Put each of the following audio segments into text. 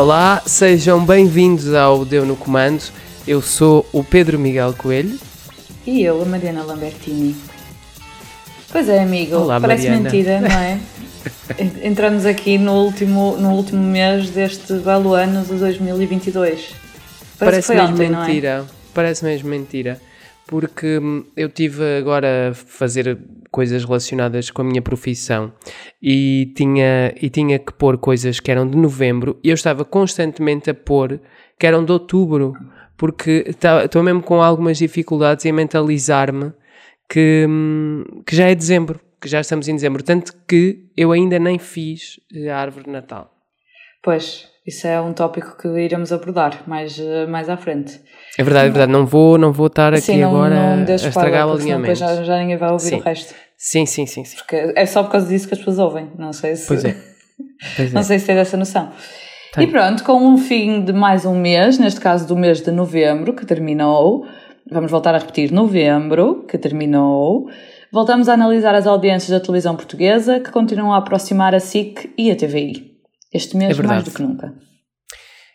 Olá, sejam bem-vindos ao Deu no Comando. Eu sou o Pedro Miguel Coelho. E eu, a Mariana Lambertini. Pois é, amigo, Olá, parece Mariana. mentira, não é? Entramos aqui no último, no último mês deste belo ano de 2022. Parece, Parece que foi mesmo ontem, não é? mentira. Parece mesmo mentira. Porque hum, eu tive agora a fazer coisas relacionadas com a minha profissão. E tinha, e tinha que pôr coisas que eram de novembro. E eu estava constantemente a pôr que eram de outubro, porque estou mesmo com algumas dificuldades em mentalizar-me que, hum, que já é dezembro, que já estamos em dezembro, tanto que eu ainda nem fiz a árvore de Natal. Pois, isso é um tópico que iremos abordar mais, eh, mais à frente. É verdade, é verdade, não vou, não vou estar aqui Sim, não, agora não a estragar o alinhamento. já, já ninguém vai ouvir Sim. o resto. Sim, sim, sim, sim. Porque é só por causa disso que as pessoas ouvem. Não sei se, Pois é. Pois não é. sei se tem dessa noção. Tem. E pronto, com o fim de mais um mês, neste caso do mês de novembro, que terminou, vamos voltar a repetir, novembro, que terminou, voltamos a analisar as audiências da televisão portuguesa que continuam a aproximar a SIC e a TVI. Este mês É mais do que nunca.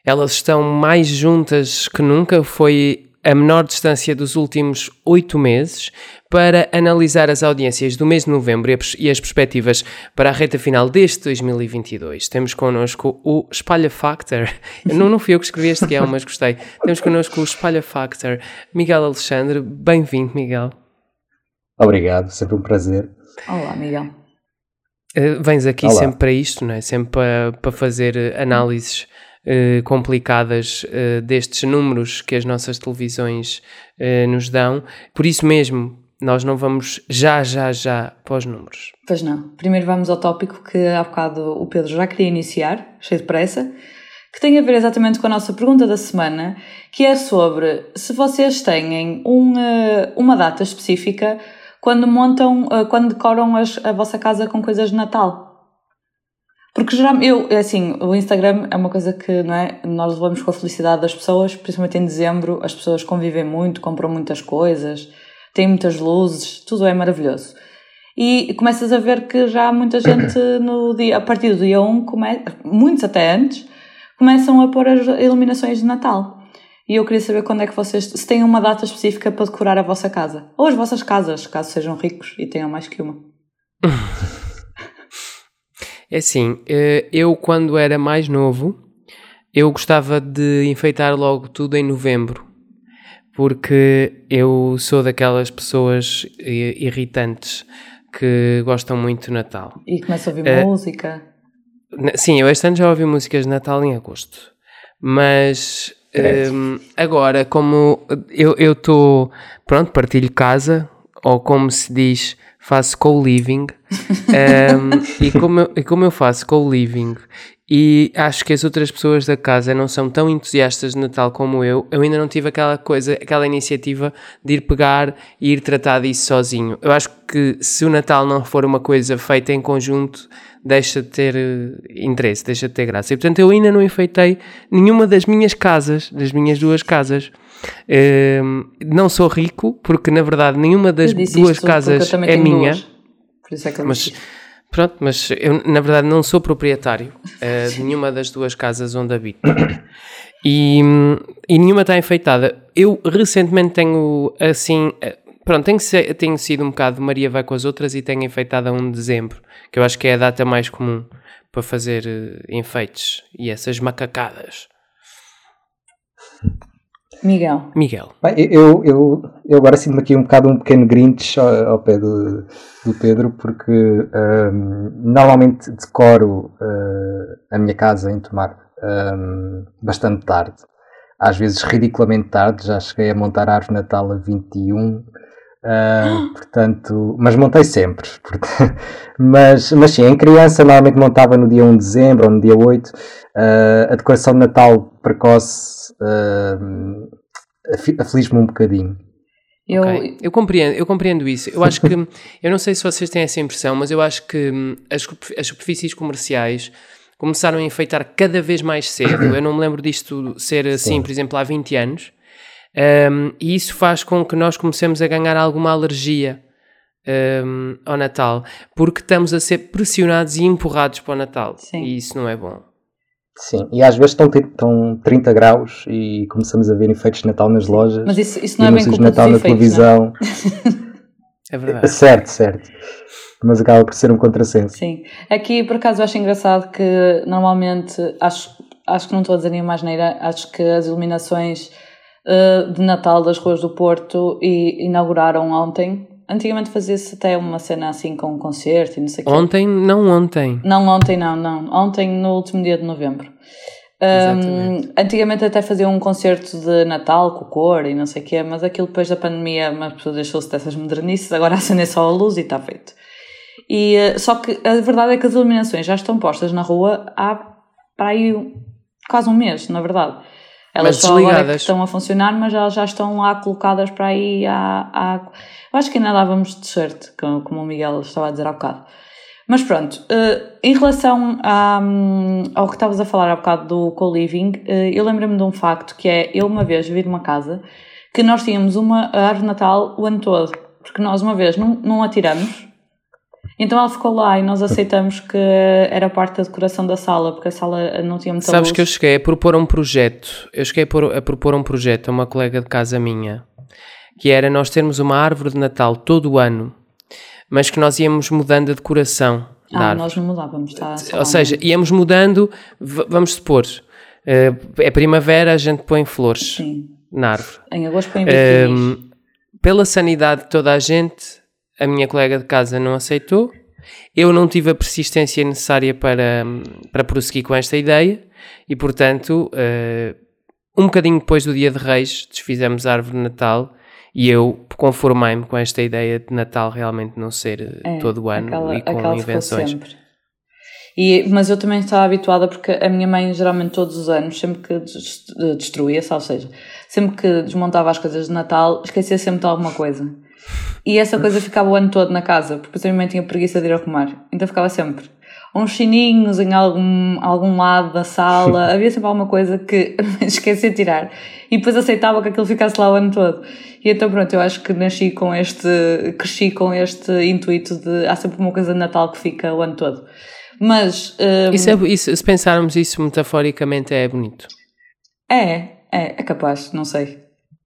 Elas estão mais juntas que nunca, foi a menor distância dos últimos oito meses, para analisar as audiências do mês de novembro e e as perspectivas para a reta final deste 2022. Temos connosco o Espalha Factor. não, não fui eu que escrevi este guião, mas gostei. Temos connosco o Espalha Factor, Miguel Alexandre. Bem-vindo, Miguel. Obrigado, sempre um prazer. Olá, Miguel. Uh, vens aqui Olá. sempre para isto, não é? Sempre para, para fazer uh, análises uh, complicadas uh, destes números que as nossas televisões uh, nos dão. Por isso mesmo, nós não vamos já, já, já para os números. Pois não. Primeiro vamos ao tópico que há bocado o Pedro já queria iniciar, cheio de pressa, que tem a ver exatamente com a nossa pergunta da semana, que é sobre se vocês têm um, eh, uma data específica quando montam, eh, quando decoram as- a vossa casa com coisas de Natal. Porque geralmente, eu, é assim, o Instagram é uma coisa que, não é, nós levamos com a felicidade das pessoas, principalmente em dezembro, as pessoas convivem muito, compram muitas coisas, têm muitas luzes, tudo é maravilhoso. E começas a ver que já há muita gente no dia, a partir do dia 1, come, muitos até antes, começam a pôr as iluminações de Natal. E eu queria saber quando é que vocês, se têm uma data específica para decorar a vossa casa. Ou as vossas casas, caso sejam ricos e tenham mais que uma. É assim, eh, eu quando era mais novo, eu gostava de enfeitar logo tudo em novembro, porque eu sou daquelas pessoas eh, irritantes que gostam muito do Natal. E começa a ouvir Eh, música. Sim, eu este ano já ouvi músicas de Natal em agosto, mas Hum, agora, como eu estou, pronto, partilho casa, ou como se diz, faço co-living, hum, e, como eu, e como eu faço co-living, e acho que as outras pessoas da casa não são tão entusiastas de Natal como eu, eu ainda não tive aquela coisa, aquela iniciativa de ir pegar e ir tratar disso sozinho. Eu acho que se o Natal não for uma coisa feita em conjunto, deixa de ter eh, interesse, deixa de ter graça. E portanto eu ainda não enfeitei nenhuma das minhas casas, das minhas duas casas. Hum, não sou rico, porque na verdade nenhuma das duas casas é minha. duas. Por isso é que eu Mas disse. Pronto, mas eu na verdade não sou proprietário eh, de nenhuma das duas casas onde habito. E, e nenhuma está enfeitada. Eu recentemente tenho assim. eh, Pronto, tenho, tenho sido um bocado Maria vai com as outras e tenho enfeitado a 1 de dezembro, que eu acho que é a data mais comum para fazer eh, enfeites e essas macacadas. Miguel, Miguel, Bem, eu, eu, eu agora sinto-me aqui um bocado um pequeno grinch ao, ao pé do, do Pedro, porque hum, normalmente decoro uh, a minha casa em Tomar hum, bastante tarde. Às vezes ridiculamente tarde, já cheguei a montar a árvore de Natal a 21, uh, portanto, mas montei sempre. portanto- mas, mas sim, em criança normalmente montava no dia 1 de dezembro ou no dia 8. Uh, a decoração de Natal precoce uh, aflige-me um bocadinho. eu, Ok. Eu compreendo, eu compreendo isso. Eu acho que, eu não sei se vocês têm essa impressão, mas eu acho que hum, as, as superfícies comerciais começaram a enfeitar cada vez mais cedo. Eu não me lembro disto ser assim, Sim. por exemplo, há 20 anos. Hum, e isso faz com que nós comecemos a ganhar alguma alergia hum, ao Natal, porque estamos a ser pressionados e empurrados para o Natal. Sim. E isso não é bom. Sim, e às vezes estão, estão 30 graus e começamos a ver efeitos de Natal nas lojas. Mas isso, isso não é bem culpa de Natal na efeitos, televisão. é verdade. Certo, certo. Mas acaba por ser um contrassenso. Sim. Aqui, por acaso, eu acho engraçado que normalmente, acho, acho que não estou a dizer nenhuma asneira, acho que as iluminações uh, de Natal das ruas do Porto e, inauguraram ontem antigamente fazia-se até uma cena assim com um concerto e não sei o quê. Ontem, não ontem. Não ontem, não, não. Ontem, no último dia de novembro. Um, antigamente até fazia um concerto de Natal com cor e não sei o quê, mas aquilo depois da pandemia uma pessoa deixou-se dessas modernices, agora acende só a luz e está feito. E, uh, só que a verdade é que as iluminações já estão postas na rua há para aí quase um mês, na verdade. Elas só agora é estão a funcionar, mas elas já estão lá colocadas para aí há, há... Eu acho que ainda dávamos de shirt, como o Miguel estava a dizer há bocado. Mas pronto, uh, em relação a, um, ao que estavas a falar há bocado do co-living, uh, eu lembro-me de um facto que é, eu uma vez vi numa casa que nós tínhamos uma árvore Natal o ano todo, porque nós uma vez não, não a tiramos, então ela ficou lá e nós aceitamos que era parte da decoração da sala, porque a sala não tinha muita Sabes luz. que eu cheguei a propor um projeto, eu cheguei a propor um projeto a uma colega de casa minha, que era nós termos uma árvore de Natal todo o ano, mas que nós íamos mudando a decoração. Ah, nós não mudávamos, está Ou seja, íamos mudando, vamos supor, eh, é primavera, a gente põe flores Sim. na árvore. Em agosto põe um, Pela sanidade de toda a gente, a minha colega de casa não aceitou, eu não tive a persistência necessária para, para prosseguir com esta ideia e, portanto, uh, um bocadinho depois do dia de Reis, desfizemos a árvore de Natal e eu conformei-me com esta ideia de Natal realmente não ser é, todo o ano aquela, e com invenções. E, mas eu também estava habituada porque a minha mãe geralmente todos os anos, sempre que destruía-se, ou seja, sempre que desmontava as coisas de Natal, esquecia sempre de alguma coisa. E essa coisa ficava o ano todo na casa, porque minha mãe tinha preguiça de ir arrumar. Então ficava sempre uns chininhos em algum, algum lado da sala, havia sempre alguma coisa que esquecia de tirar. E depois aceitava que aquilo ficasse lá o ano todo. E então pronto, eu acho que nasci com este, cresci com este intuito de há sempre uma coisa de Natal que fica o ano todo. Mas. Um, isso é, isso, se pensarmos isso metaforicamente é bonito. É, é, é capaz, não sei.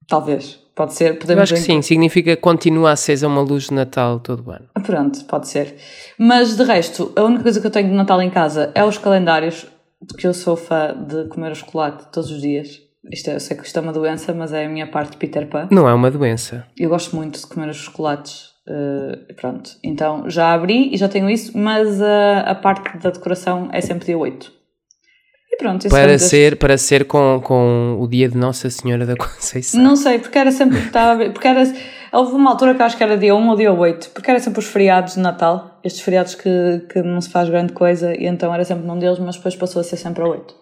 Talvez. Pode ser, podemos Eu acho que sim, significa que continua acesa uma luz de Natal todo o ano. Pronto, pode ser. Mas de resto, a única coisa que eu tenho de Natal em casa é os calendários, de que eu sou fã de comer o chocolate todos os dias. Isto é, eu sei que isto é uma doença, mas é a minha parte de Peter Pan. Não é uma doença. Eu gosto muito de comer os chocolates. Uh, pronto, então já abri e já tenho isso, mas a, a parte da decoração é sempre dia 8 pronto. Para ser, para ser com, com o dia de Nossa Senhora da Conceição. Não sei, porque era sempre. Estava, porque era, houve uma altura que acho que era dia 1 ou dia 8, porque era sempre os feriados de Natal, estes feriados que, que não se faz grande coisa, e então era sempre num deles, mas depois passou a ser sempre a 8.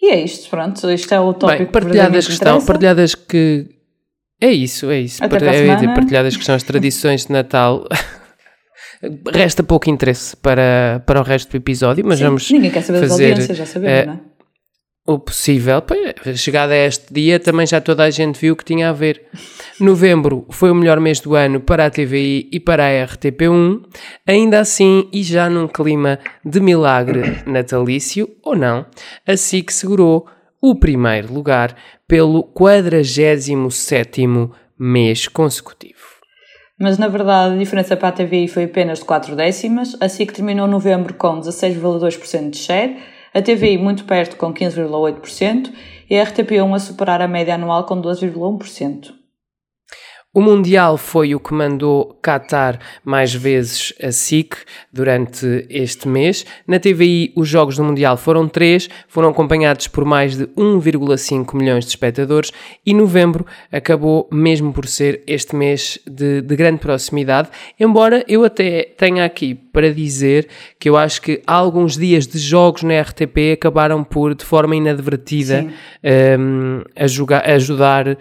E é isto, pronto, isto é o tópico Bem, partilhadas que estão, partilhadas que. É isso, é isso. Até Part... Partilhadas que são as tradições de Natal. Resta pouco interesse para, para o resto do episódio, mas Sim, vamos. Ninguém quer saber fazer, das audiências, já sabemos, uh, não é? O possível. Chegada a este dia, também já toda a gente viu que tinha a ver. Novembro foi o melhor mês do ano para a TVI e para a RTP1. Ainda assim, e já num clima de milagre natalício, ou não, a SIC segurou o primeiro lugar pelo 47 mês consecutivo mas na verdade a diferença para a TVI foi apenas de 4 décimas, a SIC terminou novembro com 16,2% de share, a TVI muito perto com 15,8% e a RTP1 a superar a média anual com 12,1%. O Mundial foi o que mandou Qatar mais vezes a SIC durante este mês. Na TVI, os jogos do Mundial foram três, foram acompanhados por mais de 1,5 milhões de espectadores e novembro acabou mesmo por ser este mês de, de grande proximidade. Embora eu até tenha aqui para dizer que eu acho que alguns dias de jogos na RTP acabaram por, de forma inadvertida, um, ehm, a jogar, ajudar uh,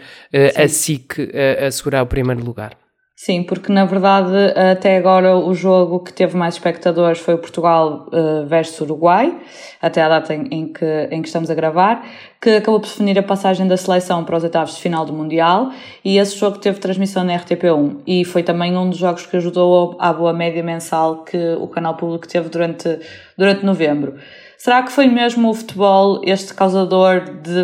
a SIC a, a segurar o primeiro lugar. Sim, porque na verdade até agora o jogo que teve mais espectadores foi o Portugal uh, versus Uruguai, até a data em, em, que, em que estamos a gravar, que acabou por definir a passagem da seleção para os oitavos de final do Mundial e esse jogo teve transmissão na RTP1 e foi também um dos jogos que ajudou à boa média mensal que o canal público teve durante, durante novembro. Será que foi mesmo o futebol este causador de,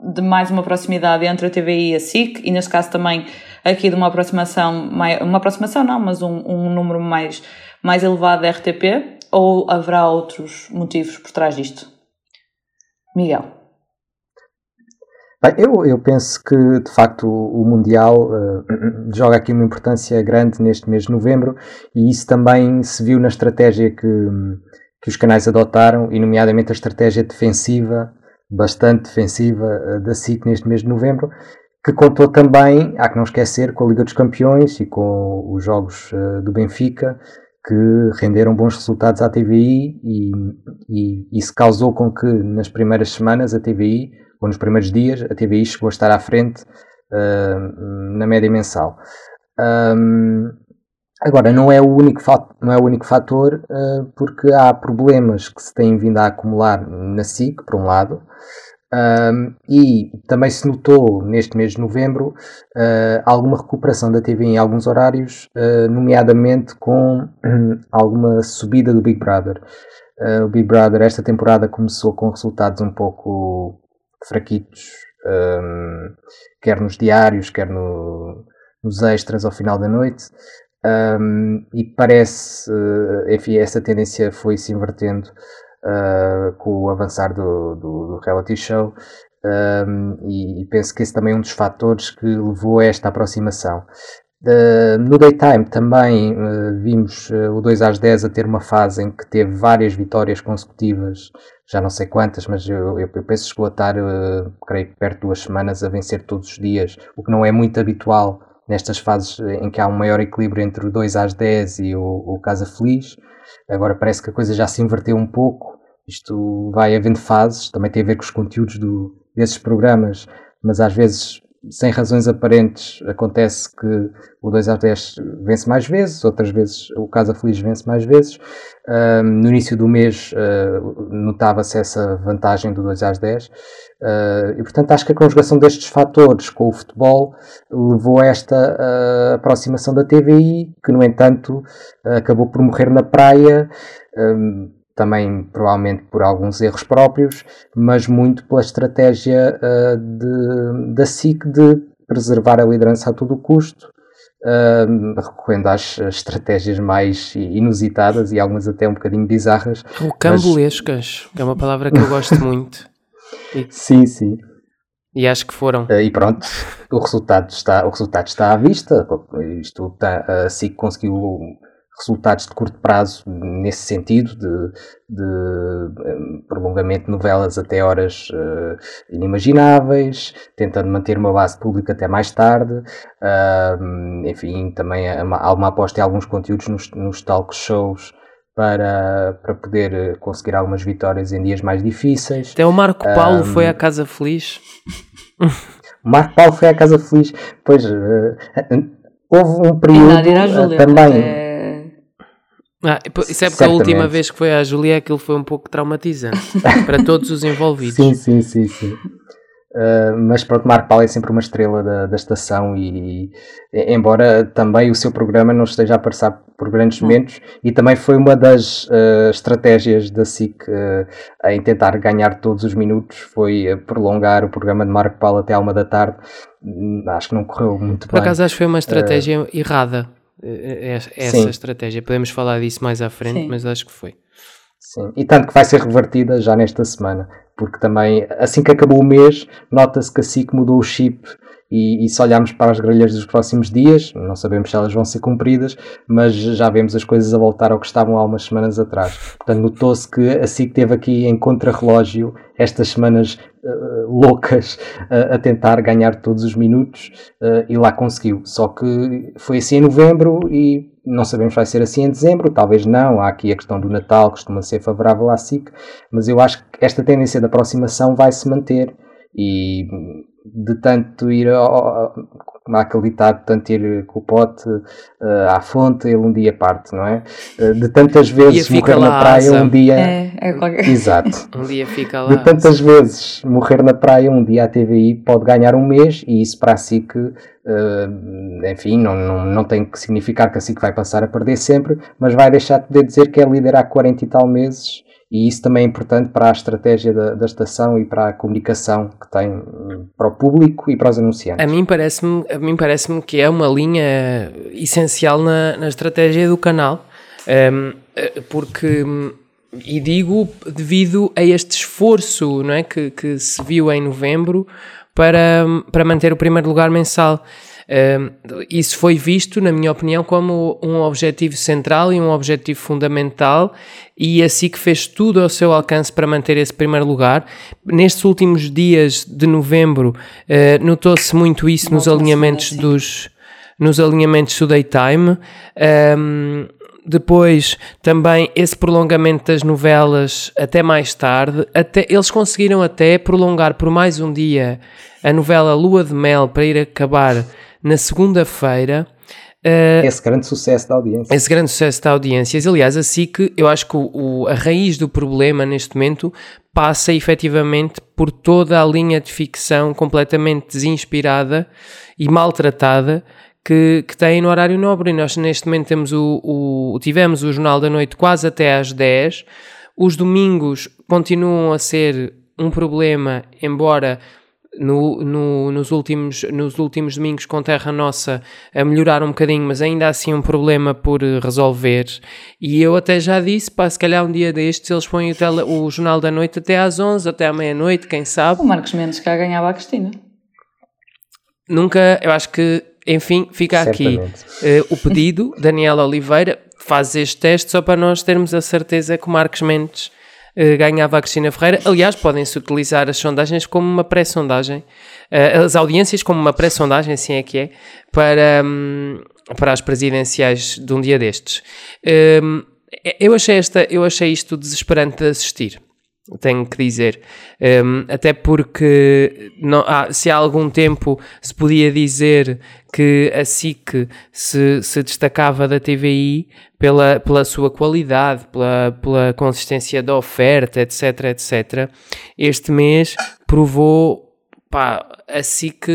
de mais uma proximidade entre a TVI e a SIC e neste caso também aqui de uma aproximação, uma aproximação não, mas um, um número mais, mais elevado da RTP ou haverá outros motivos por trás disto? Miguel. Bem, eu, eu penso que de facto o, Mundial uh, joga aqui uma importância grande neste mês de novembro e isso também se viu na estratégia que, que os canais adotaram, e nomeadamente a estratégia defensiva, bastante defensiva, uh, da SIC neste mês de novembro, que contou também, há que não esquecer, com a Liga dos Campeões e com os jogos uh, do Benfica, que renderam bons resultados à TVI e, e isso causou com que nas primeiras semanas a TVI ou nos primeiros dias, a TVI chegou a estar à frente uh, na média mensal. Um, agora, não é o único, não é o único fator, uh, porque há problemas que se têm vindo a acumular na SIC, por um lado, um, e também se notou neste mês de novembro uh, alguma recuperação da TV em alguns horários, uh, nomeadamente com alguma subida do Big Brother. O Big Brother esta temporada começou com resultados um pouco fraquitos, um, quer nos diários, quer no, nos extras ao final da noite. Um, e parece, uh, enfim, essa tendência foi se invertendo uh, com o avançar do, do, do reality show. Um, e, e, penso que esse também é um dos fatores que levou a esta aproximação. Uh, no daytime também uh, vimos uh, o 2 às 10 a ter uma fase em que teve várias vitórias consecutivas, já não sei quantas, mas eu, eu, eu penso estar, creio que perto de duas semanas, a vencer todos os dias, o que não é muito habitual nestas fases em que há um maior equilíbrio entre o 2 às 10 e o, o Casa Feliz. Agora parece que a coisa já se inverteu um pouco, isto vai havendo fases, também tem a ver com os conteúdos do, desses programas, mas às vezes sem razões aparentes, acontece que o 2 às 10 vence mais vezes, outras vezes o Casa Feliz vence mais vezes. Uh, no início do mês uh, notava-se essa vantagem do 2 às 10. Uh, e portanto acho que a conjugação destes fatores com o futebol levou a esta ah, aproximação da TVI, que no entanto acabou por morrer na praia também provavelmente por alguns erros próprios, mas muito pela estratégia uh, de, da SIC de preservar a liderança a todo custo, uh, recorrendo às estratégias mais inusitadas e algumas até um bocadinho bizarras. Rocambolescas, mas... que é uma palavra que eu gosto muito. E... Sim, sim. E acho que foram. Uh, e pronto, o resultado está, o resultado está à vista. Isto está, a SIC conseguiu resultados de curto prazo nesse sentido, de, de prolongamento de novelas até horas uh, inimagináveis, tentando manter uma base pública até mais tarde. Uh, enfim, também há uma, há uma aposta em alguns conteúdos nos, nos talk shows para, para poder conseguir algumas vitórias em dias mais difíceis. Até o Marco Paulo um, foi à Casa Feliz. O Marco Paulo foi à Casa Feliz, pois uh, houve um período também. É ah, isso é porque a última vez que foi à Julia aquilo foi um pouco traumatizante para todos os envolvidos. Sim, sim, sim, sim. Uh, mas pronto, Marco Paulo é sempre uma estrela da, da estação e, e, embora também o seu programa não esteja a passar por grandes hum. momentos e também foi uma das uh, estratégias da SIC uh, em tentar ganhar todos os minutos foi prolongar o programa de Marco Paulo até à uma da tarde hum, acho que não correu muito por bem. Por acaso acho que foi uma estratégia errada essa Sim. estratégia. Podemos falar disso mais à frente, Sim. mas acho que foi. Sim, e tanto que vai ser revertida já nesta semana, porque também, assim que acabou o mês, nota-se que a SIC mudou o chip e, e se olharmos para as grelhas dos próximos dias, não sabemos se elas vão ser cumpridas, mas já vemos as coisas a voltar ao que estavam há umas semanas atrás. Portanto, notou-se que a SIC teve aqui em contrarrelógio estas semanas uh, loucas uh, a tentar ganhar todos os minutos uh, e lá conseguiu. Só que foi assim em novembro e não sabemos se vai ser assim em dezembro, talvez não. Há aqui a questão do Natal, costuma ser favorável à SIC, mas eu acho esta tendência de aproximação vai se manter e de tanto ir ao, como há aquele ditado, tanto ir com o pote uh, à fonte, ele um dia parte, não é? Uh, de tantas vezes morrer na praia, um dia. É, é qualquer... Exato. um dia fica lá. De tantas vezes morrer na praia, um dia a TVI pode ganhar um mês e isso para a SIC, uh, enfim, não, não, não tem que significar que a SIC vai passar a perder sempre, mas vai deixar de poder dizer que é líder há 40 e tal meses E isso também é importante para a estratégia da, da estação e para a comunicação que tem hum, para o público e para os anunciantes. A mim parece-me parece que é uma linha essencial na, na estratégia do canal, um, porque, e digo devido a este esforço não é, que, que se viu em novembro para, para manter o primeiro lugar mensal. Isso foi visto, na minha opinião, como um objetivo central e um objetivo fundamental, e assim que fez tudo ao seu alcance para manter esse primeiro lugar. Nestes últimos dias de novembro, uh, notou-se muito isso nos alinhamentos dos nos alinhamentos do daytime. Um, depois também esse prolongamento das novelas até mais tarde, até eles conseguiram até prolongar por mais um dia a novela Lua de Mel para ir acabar na segunda-feira. Uh, esse grande sucesso da audiência. Esse grande sucesso da audiência. Aliás, a SIC, eu acho que o, o, a raiz do problema neste momento passa efetivamente por toda a linha de ficção completamente desinspirada e maltratada que, que tem no horário nobre. E nós neste momento temos o, o, tivemos o Jornal da Noite quase até às 10. Os domingos continuam a ser um problema, embora no, no, nos, últimos, nos últimos domingos com Terra Nossa a melhorar um bocadinho, mas ainda assim um problema por resolver. E eu até já disse, pá, se calhar um dia destes eles põem o, tele, o Jornal da Noite até às 11, até à meia-noite, quem sabe. O Marcos Mendes cá ganhava a Cristina. Nunca, eu acho que, enfim, fica Certamente. aqui uh, o pedido, Daniela Oliveira, faz este teste só para nós termos a certeza que o Marcos Mendes eh, ganhava a Cristina Ferreira. Aliás, podem-se utilizar as sondagens como uma pré-sondagem, uh, as audiências como uma pré-sondagem, assim é que é, para, um, para as presidenciais de um dia destes. Um, eu, achei esta, eu achei isto desesperante de assistir tenho que dizer. Um, até porque não, ah, se há algum tempo se podia dizer que a SIC se, se destacava da TVI pela, pela sua qualidade, pela, pela consistência da oferta, etc, etc. Este mês provou pá, a SIC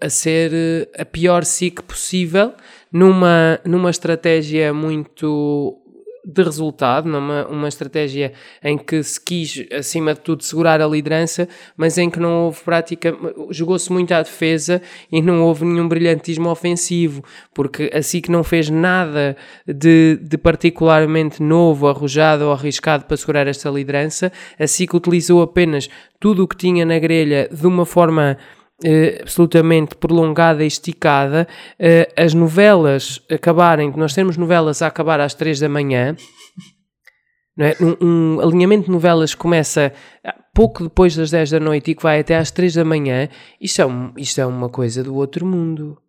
a ser a pior SIC possível numa, numa estratégia muito de resultado, numa uma estratégia em que se quis, acima de tudo, segurar a liderança, mas em que não houve prática, jogou-se muito à defesa e não houve nenhum brilhantismo ofensivo, porque assim que não fez nada de, de particularmente novo, arrojado ou arriscado para segurar esta liderança, assim que utilizou apenas tudo o que tinha na grelha de uma forma Uh, absolutamente prolongada e esticada, uh, as novelas acabarem, nós temos novelas a acabar às 3 da manhã, é? um, um, alinhamento de novelas começa pouco depois das 10 da noite e que vai até às 3 da manhã, isto é, um, isto é uma coisa do outro mundo.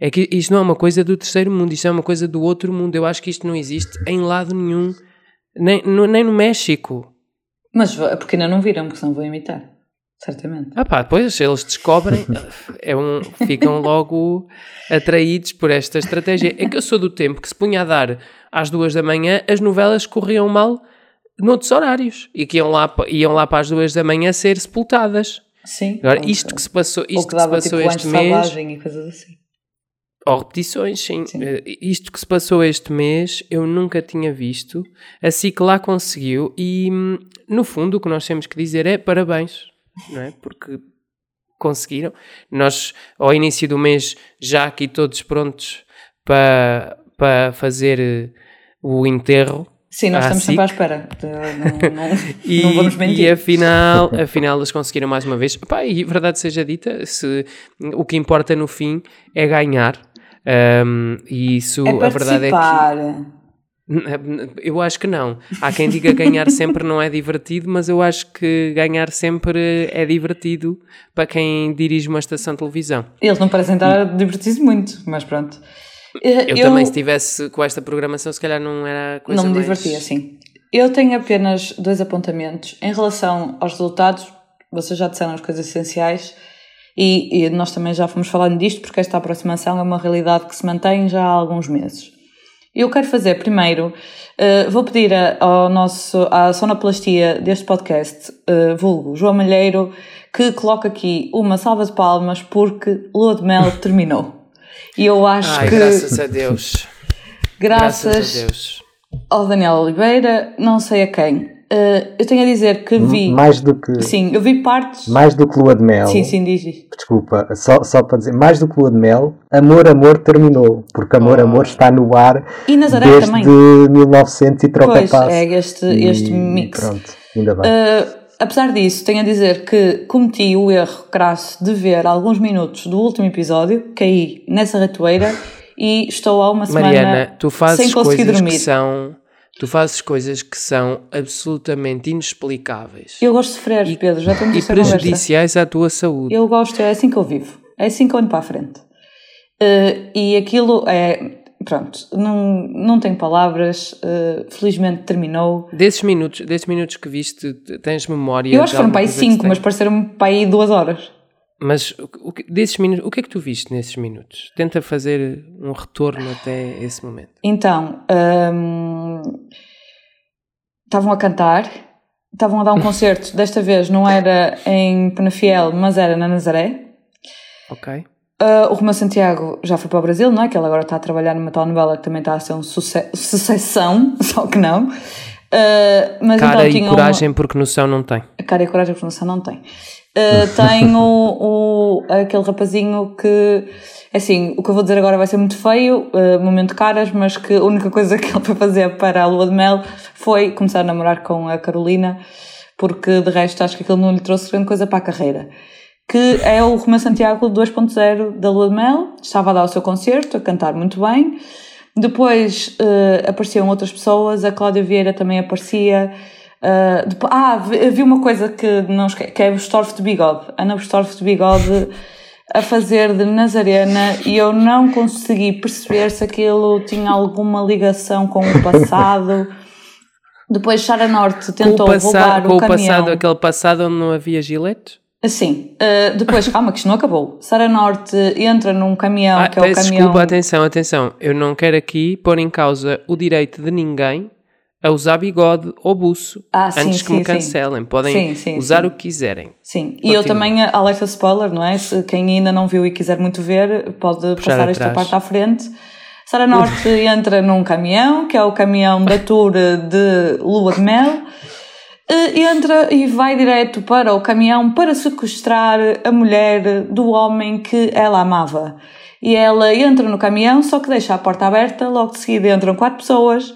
É que isto não é uma coisa do terceiro mundo, isto é uma coisa do outro mundo. Eu acho que isto não existe em lado nenhum, nem no, nem no México. Mas porque ainda não viram, porque senão vou imitar. Certamente. Ah pá, depois eles descobrem, é um, ficam logo atraídos por esta estratégia. É que eu sou do tempo que se punha a dar às duas da manhã, as novelas corriam mal noutros horários e que iam lá, iam lá para as duas da manhã ser sepultadas. Sim. Agora, isto que se passou, isto que, que se passou tipo, este mês. E coisas assim. Ou repetições, sim. sim. Uh, isto que se passou este mês eu nunca tinha visto. Assim que lá conseguiu, e hum, no fundo o que nós temos que dizer é parabéns não é? Porque conseguiram. Nós, ao início do mês, já aqui todos prontos para, para fazer eh, o enterro. Sim, nós estamos SIC. sempre à espera. Não, não, e, não vamos mentir. E afinal, afinal eles conseguiram mais uma vez. Pá, e verdade seja dita, se, o que importa no fim é ganhar. Um, e isso, é a verdade é que. Eu acho que não. Há quem diga ganhar sempre não é divertido, mas eu acho que ganhar sempre é divertido para quem dirige uma estação de televisão. Eles não parecem estar a divertir-se muito, mas pronto. Eu, eu, também, se estivesse com esta programação, se calhar não era coisa Não me mais... divertia, sim. Eu tenho apenas dois apontamentos. Em relação aos resultados, vocês já disseram as coisas essenciais e, e nós também já fomos falando disto porque esta aproximação é uma realidade que se mantém já há alguns meses. Eu quero fazer primeiro, uh, vou pedir a, ao nosso, à sonoplastia deste podcast, uh, vulgo João Malheiro, que coloque aqui uma salva de palmas porque Lua de Mel terminou. E eu acho Ai, que. Graças a Deus. Graças, graças a Deus. ao Daniel Oliveira, não sei a quem. Uh, eu tenho a dizer que vi. Mais do que. Sim, eu vi partes. Mais do que Lua de Mel. Sim, sim, diz. Desculpa, só, só para dizer, mais do que Lua de Mel, Amor, Amor terminou. Porque Amor, oh. Amor está no ar. E Nazaré desde também. 1900 e troca pois, passo. é este, este E mix. Pronto, ainda bem. Uh, apesar disso, tenho a dizer que cometi o erro crasso de ver alguns minutos do último episódio, caí nessa ratoeira e estou há uma semana Mariana, tu fazes sem conseguir coisas dormir. que são. Tu fazes coisas que são absolutamente inexplicáveis Eu gosto de sofrer, Pedro, já temos e essa conversa. prejudiciais à tua saúde. Eu gosto, é assim que eu vivo. É assim que eu ando para a frente. Uh, e aquilo é. Pronto, não, não tenho palavras. uh, felizmente terminou. Desses minutos, desses minutos que viste, tens memória. Eu acho que foram para aí alguma coisa que 5, se mas pareceram-me para aí 2 horas. Mas o, que- desses minutos, o que é que tu viste nesses minutos? Tenta fazer um retorno até esse momento. Então, hum, estavam a cantar, estavam a dar um concerto. Desta vez não era em Penafiel, mas era na Nazaré. Ok? Uh, o Romão Santiago já foi para o Brasil, não é? Que ele agora está a trabalhar numa telenovela que também está a ser um suce sucessão, só que não. Uh, mas Cara então e tinha uma- coragem porque noção não tem. Cara e coragem de pronunciação não tem. Uh, tem o, o- aquele rapazinho que, assim, o que eu vou dizer agora vai ser muito feio, uh, momento caras, mas que a única coisa que ele foi fazer para a lua de mel foi começar a namorar com a Carolina, porque de resto acho que aquilo não lhe trouxe grande coisa para a carreira. Que é o Romeu Santiago 2.0 da lua de mel, estava a dar o seu concerto, a cantar muito bem. Depois uh, apareciam outras pessoas, a Cláudia Vieira também aparecia. Uh, depo- ah, vi, uma coisa que não esque- que é o Bestorf de Bigode. Ana Bestorf de Bigode a fazer de Nazarena e eu não consegui perceber se aquilo tinha alguma ligação com o passado. Depois Sara Norte Com o, tentou passa- roubar com o o caminhão. passado, aquele passado onde não havia giletes? Assim, uh, depois, calma que isto não acabou. Sara Norte entra num caminhão, Ah, que é o caminhão... desculpa, atenção, atenção. Eu não quero aqui pôr em causa o direito de ninguém a usar bigode ou buço Ah, sim, antes que sim, me sim. cancelem. Podem Sim, sim, usar sim. o que quiserem. Sim, e eu Continua. também, eh, alerta spoiler, não é? Se quem ainda não viu e quiser muito ver, pode passar esta atrás. parte à frente. Sara Norte entra num caminhão, que é o caminhão da tour de Lua de Mel, eh, entra e vai direto para o caminhão para sequestrar a mulher do homem que ela amava. E ela entra no caminhão, só que deixa a porta aberta, logo de seguida entram quatro pessoas,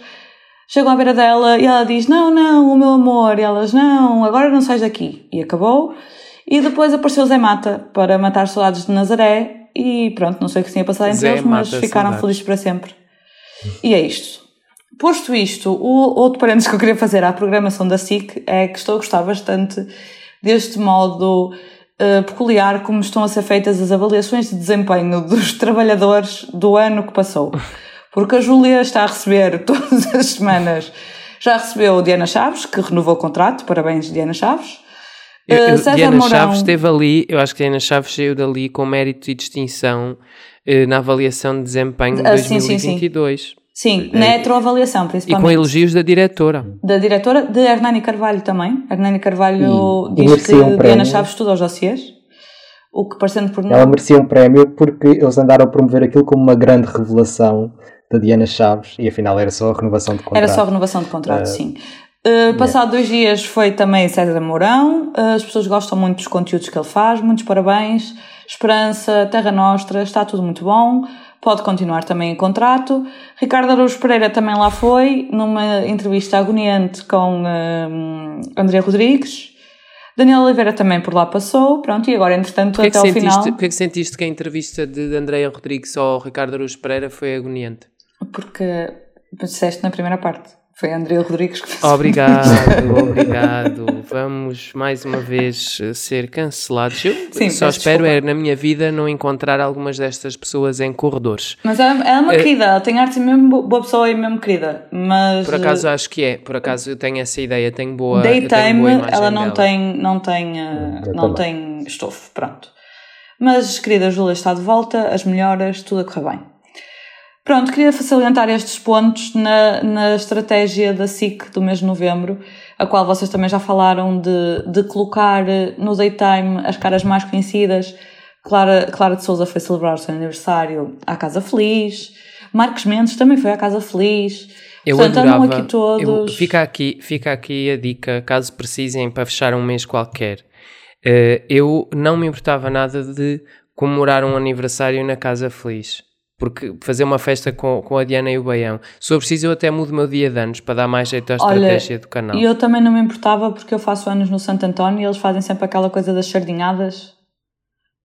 chegam à beira dela e ela diz: Não, não, o meu amor. E elas: Não, agora não sais daqui. E acabou. E depois apareceu Zé Mata para matar saudades de Nazaré. E pronto, não sei o que se tinha passado entre Zé eles, mas mata ficaram saudades. felizes para sempre. E é isto. Posto isto, o outro parênteses que eu queria fazer à programação da SIC é que estou a gostar bastante deste modo eh, peculiar como estão a ser feitas as avaliações de desempenho dos trabalhadores do ano que passou. Porque a Júlia está a receber todas as semanas. Já recebeu Diana Chaves, que renovou o contrato. Parabéns, Diana Chaves. Eu- Eh, eu- César Diana Mourão- Chaves esteve ali, eu acho que Diana Chaves saiu dali com mérito e distinção eh, na avaliação de desempenho de Ah, sim, sim, sim. 2022. Sim, na heteroavaliação, E principalmente. com elogios da diretora. Da diretora, de Hernani Carvalho também. Hernani Carvalho E- e diz que um Diana. Chaves estuda os dossiês. O que parecendo por Ela merecia um prémio porque eles andaram a promover aquilo como uma grande revelação da Diana Chaves e afinal era só a renovação de contrato. Era só renovação de contrato, Eh, sim. Uh, passado dois dias foi também César Mourão. Uh, as pessoas gostam muito dos conteúdos que ele faz. Muitos parabéns. Esperança, Terra Nostra, está tudo muito bom. Pode continuar também em contrato. Ricardo Araújo Pereira também lá foi, numa entrevista agoniante com um, André Rodrigues. Daniel Oliveira também por lá passou. Pronto, e agora, entretanto, Porquê é, até ao sentiste, final. porquê é que sentiste que a entrevista de Andréa Rodrigues ao Ricardo Araújo Pereira foi agoniante? Porque disseste na primeira parte. Foi André Rodrigues que fez. Obrigado, obrigado. Vamos mais uma vez eh, ser cancelados. Eu Sim, só espero desculpa. é na minha vida não encontrar algumas destas pessoas em corredores. Mas ela, é uma Eh, querida, ela tem arte mesmo bo- boa pessoa e mesmo querida. Mas Por acaso acho que é, por acaso eu tenho essa ideia, tenho boa, eh, daytime ela não dela. tem, não tem, eh, Eu não também. tem estofo, pronto. Mas querida Júlia está de volta, as melhoras, tudo a correr bem. Pronto, queria salientar estes pontos na, na estratégia da SIC do mês de novembro, a qual vocês também já falaram de, de colocar no daytime as caras mais conhecidas. Clara, Clara de Souza foi celebrar o seu aniversário à Casa Feliz. Marcos Mendes também foi à Casa Feliz. Eu Portanto, adorava, aqui todos... Eu, fica, aqui, fica aqui a dica, caso precisem para fechar um mês qualquer. Uh, eu não me importava nada de comemorar um aniversário na Casa Feliz. Porque fazer uma festa com, com a Diana e o Baião. Se eu preciso, eu até mudo o meu dia de anos para dar mais jeito à estratégia do canal. E eu também não me importava porque eu faço anos no Santo António e eles fazem sempre aquela coisa das sardinhadas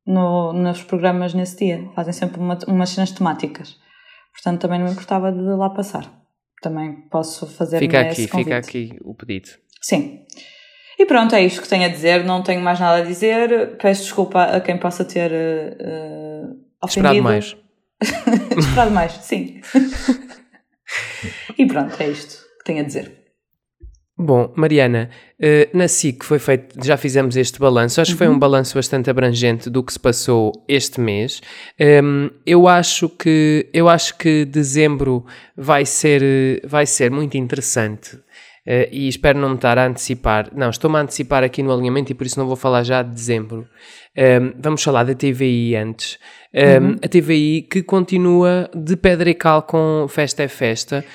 no, nos programas nesse dia. Fazem sempre uma, umas cenas temáticas. Portanto, também não me importava de lá passar. Também posso fazer Fica aqui, fica aqui o pedido. Sim. E pronto, é isto que tenho a dizer. Não tenho mais nada a dizer. Peço desculpa a quem possa ter uh, ofendido. Esperado mais. Esperado mais, sim. e pronto, é isto que tenho a dizer. Bom, Mariana, uh, na SIC foi feito, já fizemos este balanço, acho que foi um uhum. balanço bastante abrangente do que se passou este mês. Ehm, eu acho que eu acho que dezembro vai ser, vai ser muito interessante. Uh, e espero não me estar a antecipar. Não, estou-me a antecipar aqui no alinhamento e por isso não vou falar já de dezembro. Um, ehm, vamos falar da TVI antes. Um, ehm, uhum. A TVI que continua de pedra e cal com Festa é Festa.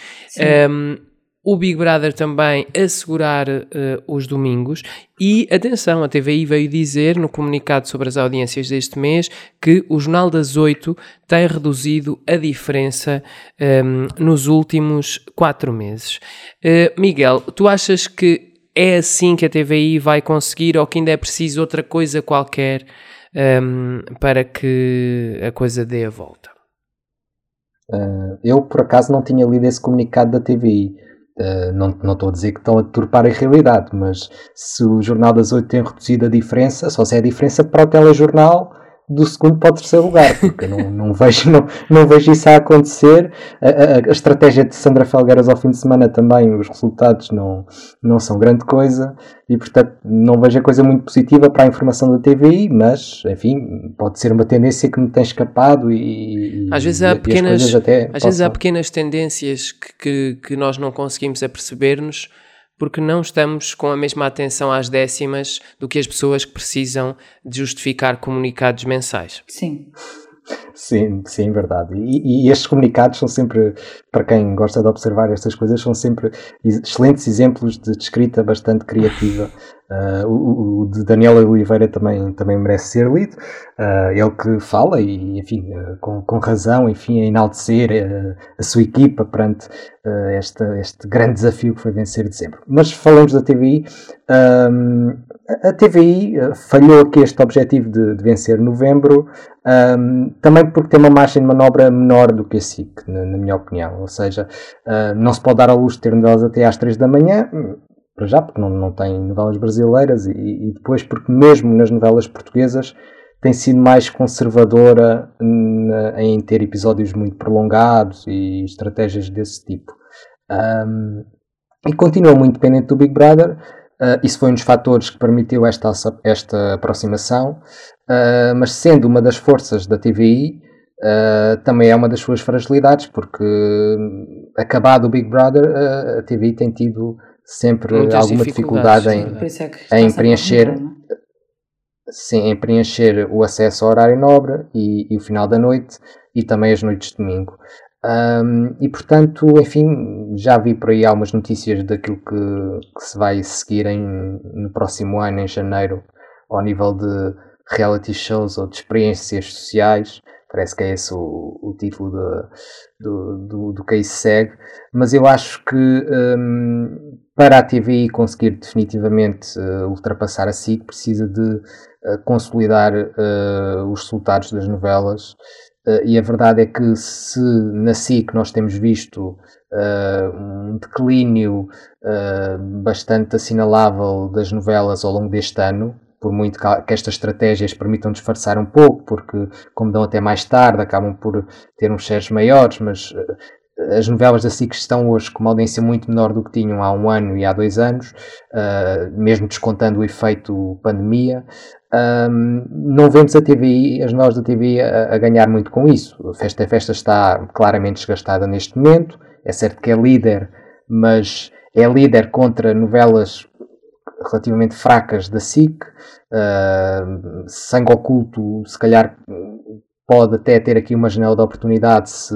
Um, o Big Brother também assegurar uh, os domingos. E atenção, a TVI veio dizer no comunicado sobre as audiências deste mês que o Jornal das Oito tem reduzido a diferença um, ehm, nos últimos quatro meses. Uh, Miguel, tu achas que é assim que a TVI vai conseguir ou que ainda é preciso outra coisa qualquer um, ehm, para que a coisa dê a volta? Uh, eu, por acaso, não tinha lido esse comunicado da TVI. Uh, não, não estou a dizer que estão a deturpar a realidade, mas se o Jornal das Oito tem reduzido a diferença, só se é a diferença para o telejornal do segundo para o terceiro lugar, porque não, não, vejo, não, não vejo isso a acontecer. A, a, a, estratégia de Sandra Felgueiras ao fim de semana também, os resultados não, não são grande coisa e, portanto, não vejo a coisa muito positiva para a informação da TVI, mas, enfim, pode ser uma tendência que me tem escapado e. Às vezes há, pequenas, às vezes há pequenas tendências que, que, que nós não conseguimos aperceber-nos porque não estamos com a mesma atenção às décimas do que as pessoas que precisam de justificar comunicados mensais. Sim. Sim, sim, verdade. E, e, estes comunicados são sempre, para quem gosta de observar estas coisas, são sempre excelentes exemplos de escrita bastante criativa Uh, o, o, de Daniel Oliveira também, também merece ser lido. Uh, ele que fala, e enfim, uh, com, com razão, enfim, a enaltecer a sua equipa perante este, este grande desafio que foi vencer dezembro. Mas falamos da TVI. A TVI falhou aqui este objetivo de, de vencer novembro, também porque tem uma margem de manobra menor do que a SIC, na, na minha opinião. Ou seja, não se pode dar a luz de ter novelas até às 3 da manhã para já, porque não, não tem novelas brasileiras, e, e, depois porque mesmo nas novelas portuguesas tem sido mais conservadora na, em ter episódios muito prolongados e estratégias desse tipo. Um, e continua muito dependente do Big Brother. Uh, isso foi um dos fatores que permitiu esta, esta aproximação, uh, mas sendo uma das forças da TVI, uh, também é uma das suas fragilidades, porque acabado o Big Brother, a TVI tem tido sempre Muitas alguma dificuldade em, é em preencher é? sim, em preencher o acesso ao horário nobre e, e, o final da noite e também as noites de domingo. Um, e portanto, enfim, já vi por aí algumas notícias daquilo que, que se vai seguir em, no próximo ano, em janeiro, ao nível de reality shows ou de experiências sociais. Parece que é esse o, o título de, do, do, do que aí se segue, mas eu acho que um, para a TVI conseguir definitivamente uh, ultrapassar a SIC precisa de uh, consolidar uh, os resultados das novelas e a verdade é que se na SIC nós temos visto um declínio bastante assinalável das novelas ao longo deste ano, por muito que estas estratégias permitam disfarçar um pouco, porque como dão até mais tarde, acabam por ter uns shares maiores, mas as novelas da SIC estão hoje com uma audiência muito menor do que tinham há um ano e há dois anos, uh, mesmo descontando o efeito pandemia. Um, não vemos a TVI, as novelas da TVI a, a, ganhar muito com isso. A Festa é Festa está claramente desgastada neste momento. É certo que é líder, mas é líder contra novelas relativamente fracas da SIC. Uh, Sangue Oculto, se calhar, pode até ter aqui uma janela de oportunidade se,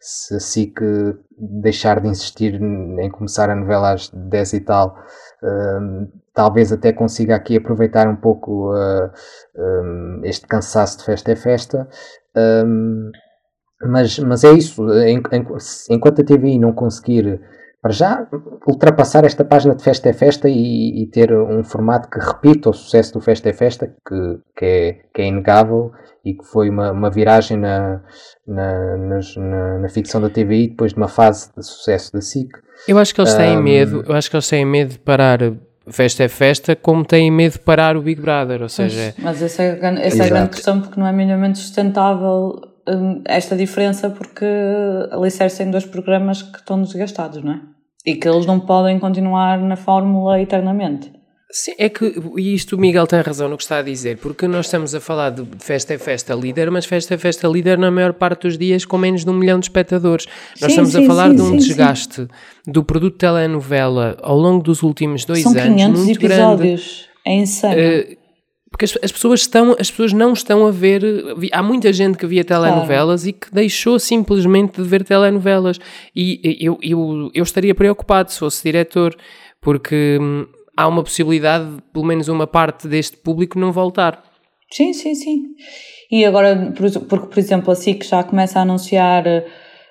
se a SIC deixar de insistir em começar a novela às 10 e tal. Talvez até consiga aqui aproveitar um pouco um, este cansaço de festa é festa. Mas, mas é isso, enquanto a TVI não conseguir para já ultrapassar esta página de Festa é Festa e, e, ter um formato que repita o sucesso do Festa é Festa, que, que, é, que é inegável e que foi uma, uma viragem na, na, na, na, ficção da TVI depois de uma fase de sucesso da SIC. Eu acho que eles têm um, medo, eu acho que eles têm medo de parar Festa é Festa, como têm medo de parar o Big Brother, ou seja... Mas essa é, essa é a grande questão porque não é minimamente sustentável hum, esta diferença porque alicercem dois programas que estão desgastados, não é? E que eles não podem continuar na fórmula eternamente. Sim, é que e isto o Miguel tem razão no que está a dizer, porque nós estamos a falar de festa é festa líder, mas festa é festa líder na maior parte dos dias com menos de um milhão de espectadores. Nós sim, estamos sim, a falar sim, de um desgaste do produto de telenovela ao longo dos últimos dois São anos. 500 muito episódios, grande. é insano. Uh, porque as, as, pessoas estão, as pessoas não estão a ver. Há muita gente que via telenovelas claro. e que deixou simplesmente de ver telenovelas. E eu, eu, eu estaria preocupado se fosse diretor, porque hum, há uma possibilidade de pelo menos uma parte deste público não voltar. Sim, sim, sim. E agora, porque por exemplo, a SIC já começa a anunciar.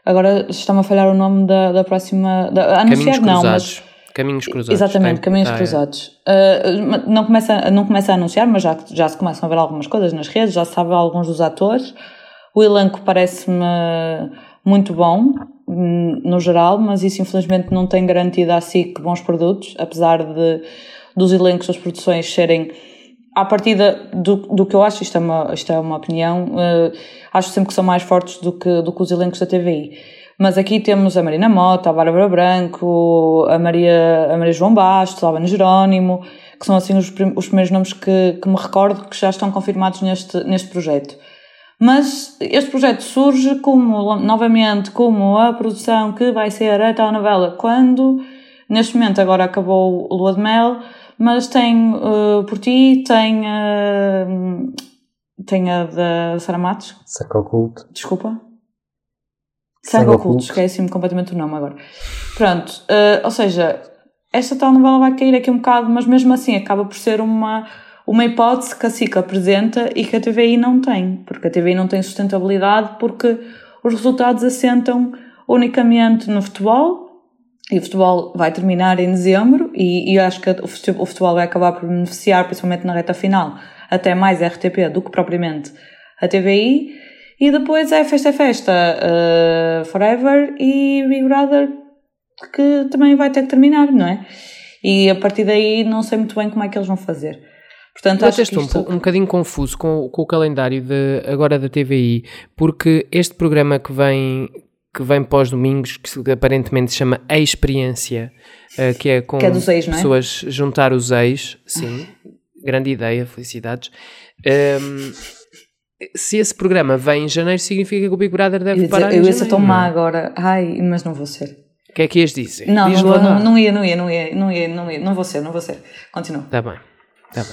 Agora está-me a falhar o nome da, da próxima. Da, anunciar Caminhos não, cruzados. mas. Caminhos cruzados. Exatamente, caminhos ah, cruzados. Uh, não, começa, não começa a anunciar, mas já, já se começam a ver algumas coisas nas redes, já se sabe alguns dos atores. O elenco parece-me muito bom, hum, no geral, mas isso infelizmente não tem garantido a SIC bons produtos, apesar de dos elencos das produções serem à partida do, do que eu acho, isto é uma, isto é uma opinião, uh, acho sempre que são mais fortes do que, do que os elencos da TVI. Mas aqui temos a Marina Mota, a Bárbara Branco, a Maria, a Maria João Bastos, a Albano Jerónimo, que são assim os, os primeiros nomes que, que me recordo que já estão confirmados neste, neste projeto. Mas este projeto surge como, novamente, como a produção que vai ser a telenovela quando, neste momento, agora acabou o Lua de Mel, mas tem uh, por ti, tem, uh, tem a da Sara Matos. Sangue Oculto. Desculpa. Sangue Oculto, esqueci-me completamente o nome agora. Pronto, uh, ou seja, esta telenovela vai cair aqui um bocado, mas mesmo assim acaba por ser uma uma hipótese que a SIC apresenta e que a TVI não tem, porque a TVI não tem sustentabilidade porque os resultados assentam unicamente no futebol e o futebol vai terminar em dezembro e, e acho que o futebol vai acabar por beneficiar, principalmente na reta final, até mais a RTP do que propriamente a TVI e depois é Festa é Festa uh, Forever e Big Brother que também vai ter que terminar, não é? E a partir daí não sei muito bem como é que eles vão fazer. Portanto, acho estou isto... um, um bocadinho confuso com, com o calendário de, agora da TVI, porque este programa que vem, que vem pós-domingos, que aparentemente se chama A Experiência, uh, que é com que é ex, é? pessoas juntar os ex, sim, grande ideia, felicidades. Um, se esse programa vem em janeiro, significa que o Big Brother deve parar eu em janeiro. Eu ia ser tão má agora, ai, mas não vou ser. O que é que ias dizer? Não, não, vou, não, não, ia, não ia, não ia, não ia, não ia, não vou ser, não vou ser. Continua. Está bem. Tá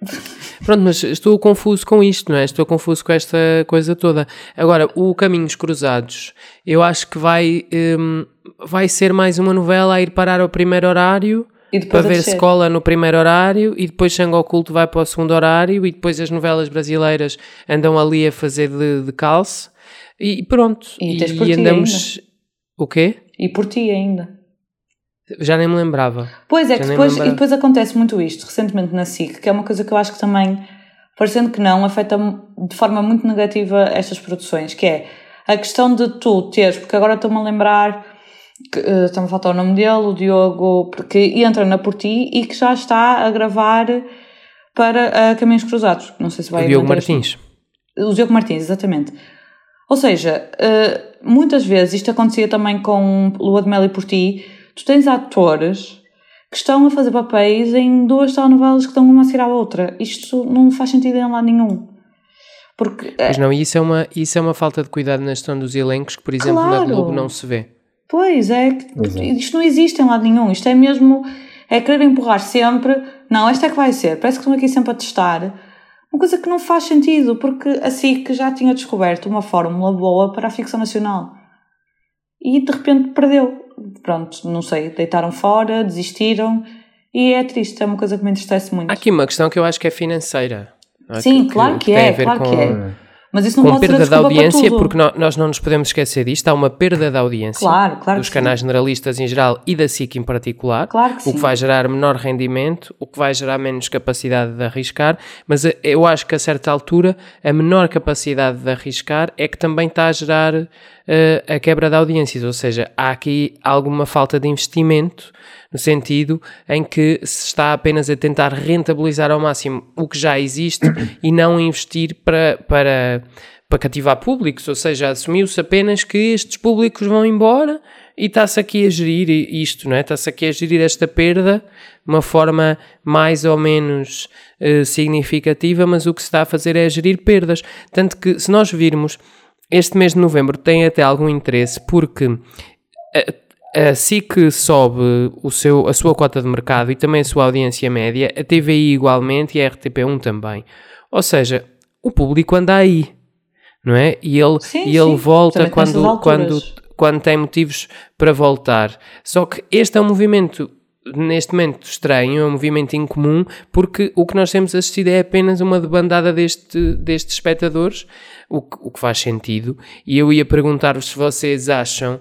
Pronto, mas estou confuso com isto, não é? Estou confuso com esta coisa toda. Agora, o Caminhos Cruzados, eu acho que vai, um, vai ser mais uma novela a ir parar ao primeiro horário para ver se cola no primeiro horário e depois Sangue Oculto vai para o segundo horário e depois as novelas brasileiras andam ali a fazer de, de calce e pronto. E, e andamos. Ainda. O quê? E por ti ainda. Já nem me lembrava. Pois é, que depois, e depois acontece muito isto, recentemente na SIC, que é uma coisa que eu acho que também, parecendo que não, afeta de forma muito negativa estas produções, que é a questão de tu teres, porque agora estou-me a lembrar, que, uh, está-me a faltar o nome dele, o Diogo, porque entra na Porti e que já está a gravar para uh, Caminhos Cruzados. Não sei se vai... O Diogo Martins. O Diogo Martins, exatamente. Ou seja, uh, muitas vezes isto acontecia também com Lua de Mel e Porti, tu tens atores que estão a fazer papéis em duas telenovelas que estão uma a seguir à outra. Isto não faz sentido em lado nenhum. Porque, Mas não, isso é, uma, isso é uma falta de cuidado na gestão dos elencos que, por exemplo, claro. na Globo não se vê. Pois é, isto não existe em lado nenhum. Isto é mesmo, é querer empurrar sempre. Não, esta é que vai ser. Parece que estão aqui sempre a testar. Uma coisa que não faz sentido, porque a SIC já tinha descoberto uma fórmula boa para a ficção nacional. E de repente perdeu. Pronto, não sei, deitaram fora, desistiram. E é triste, é uma coisa que me entristece muito. Há aqui uma questão que eu acho que é financeira. Sim, claro que, que é, claro que é. Mas isso não com pode perda ser de audiência, porque nós não nos podemos esquecer disto, há uma perda de audiência claro, claro dos canais sim. generalistas em geral e da SIC em particular, claro que o que vai gerar menor rendimento, o que vai gerar menos capacidade de arriscar, mas eh, eu acho que a certa altura a menor capacidade de arriscar é que também está a gerar uh, a quebra de audiências, ou seja, há aqui alguma falta de investimento no sentido em que se está apenas a tentar rentabilizar ao máximo o que já existe e não investir para, para, para cativar públicos, ou seja, assumiu-se apenas que estes públicos vão embora e está-se aqui a gerir isto, não é? Está-se aqui a gerir esta perda de uma forma mais ou menos uh, significativa, mas o que se está a fazer é gerir perdas. Tanto que, se nós virmos, este mês de novembro tem até algum interesse, porque uh, a SIC sobe o seu, a sua cota de mercado e também a sua audiência média, a TVI igualmente e a RTP1 também. Ou seja, o público anda aí, não é? E ele, sim, e ele sim. volta quando, quando, quando tem motivos para voltar. Só que este é um movimento, neste momento, estranho, é um movimento incomum, porque o que nós temos assistido é apenas uma debandada deste, destes espectadores, o que, o que faz sentido. E eu ia perguntar-vos se vocês acham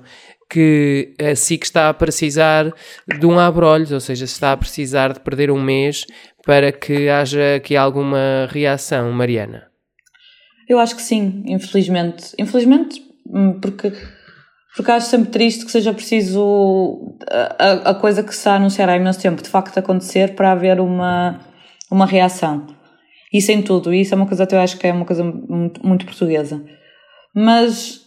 que a SIC está a precisar de um abrolhos, ou seja, está a precisar de perder um mês para que haja aqui alguma reação, Mariana? Eu acho que sim, infelizmente. Infelizmente, hum, porque, porque acho sempre triste que seja preciso a, a coisa que se está a anunciar há imenso tempo de facto acontecer para haver uma, uma reação. Isso em tudo, isso é uma coisa que eu acho que é uma coisa muito, muito portuguesa. Mas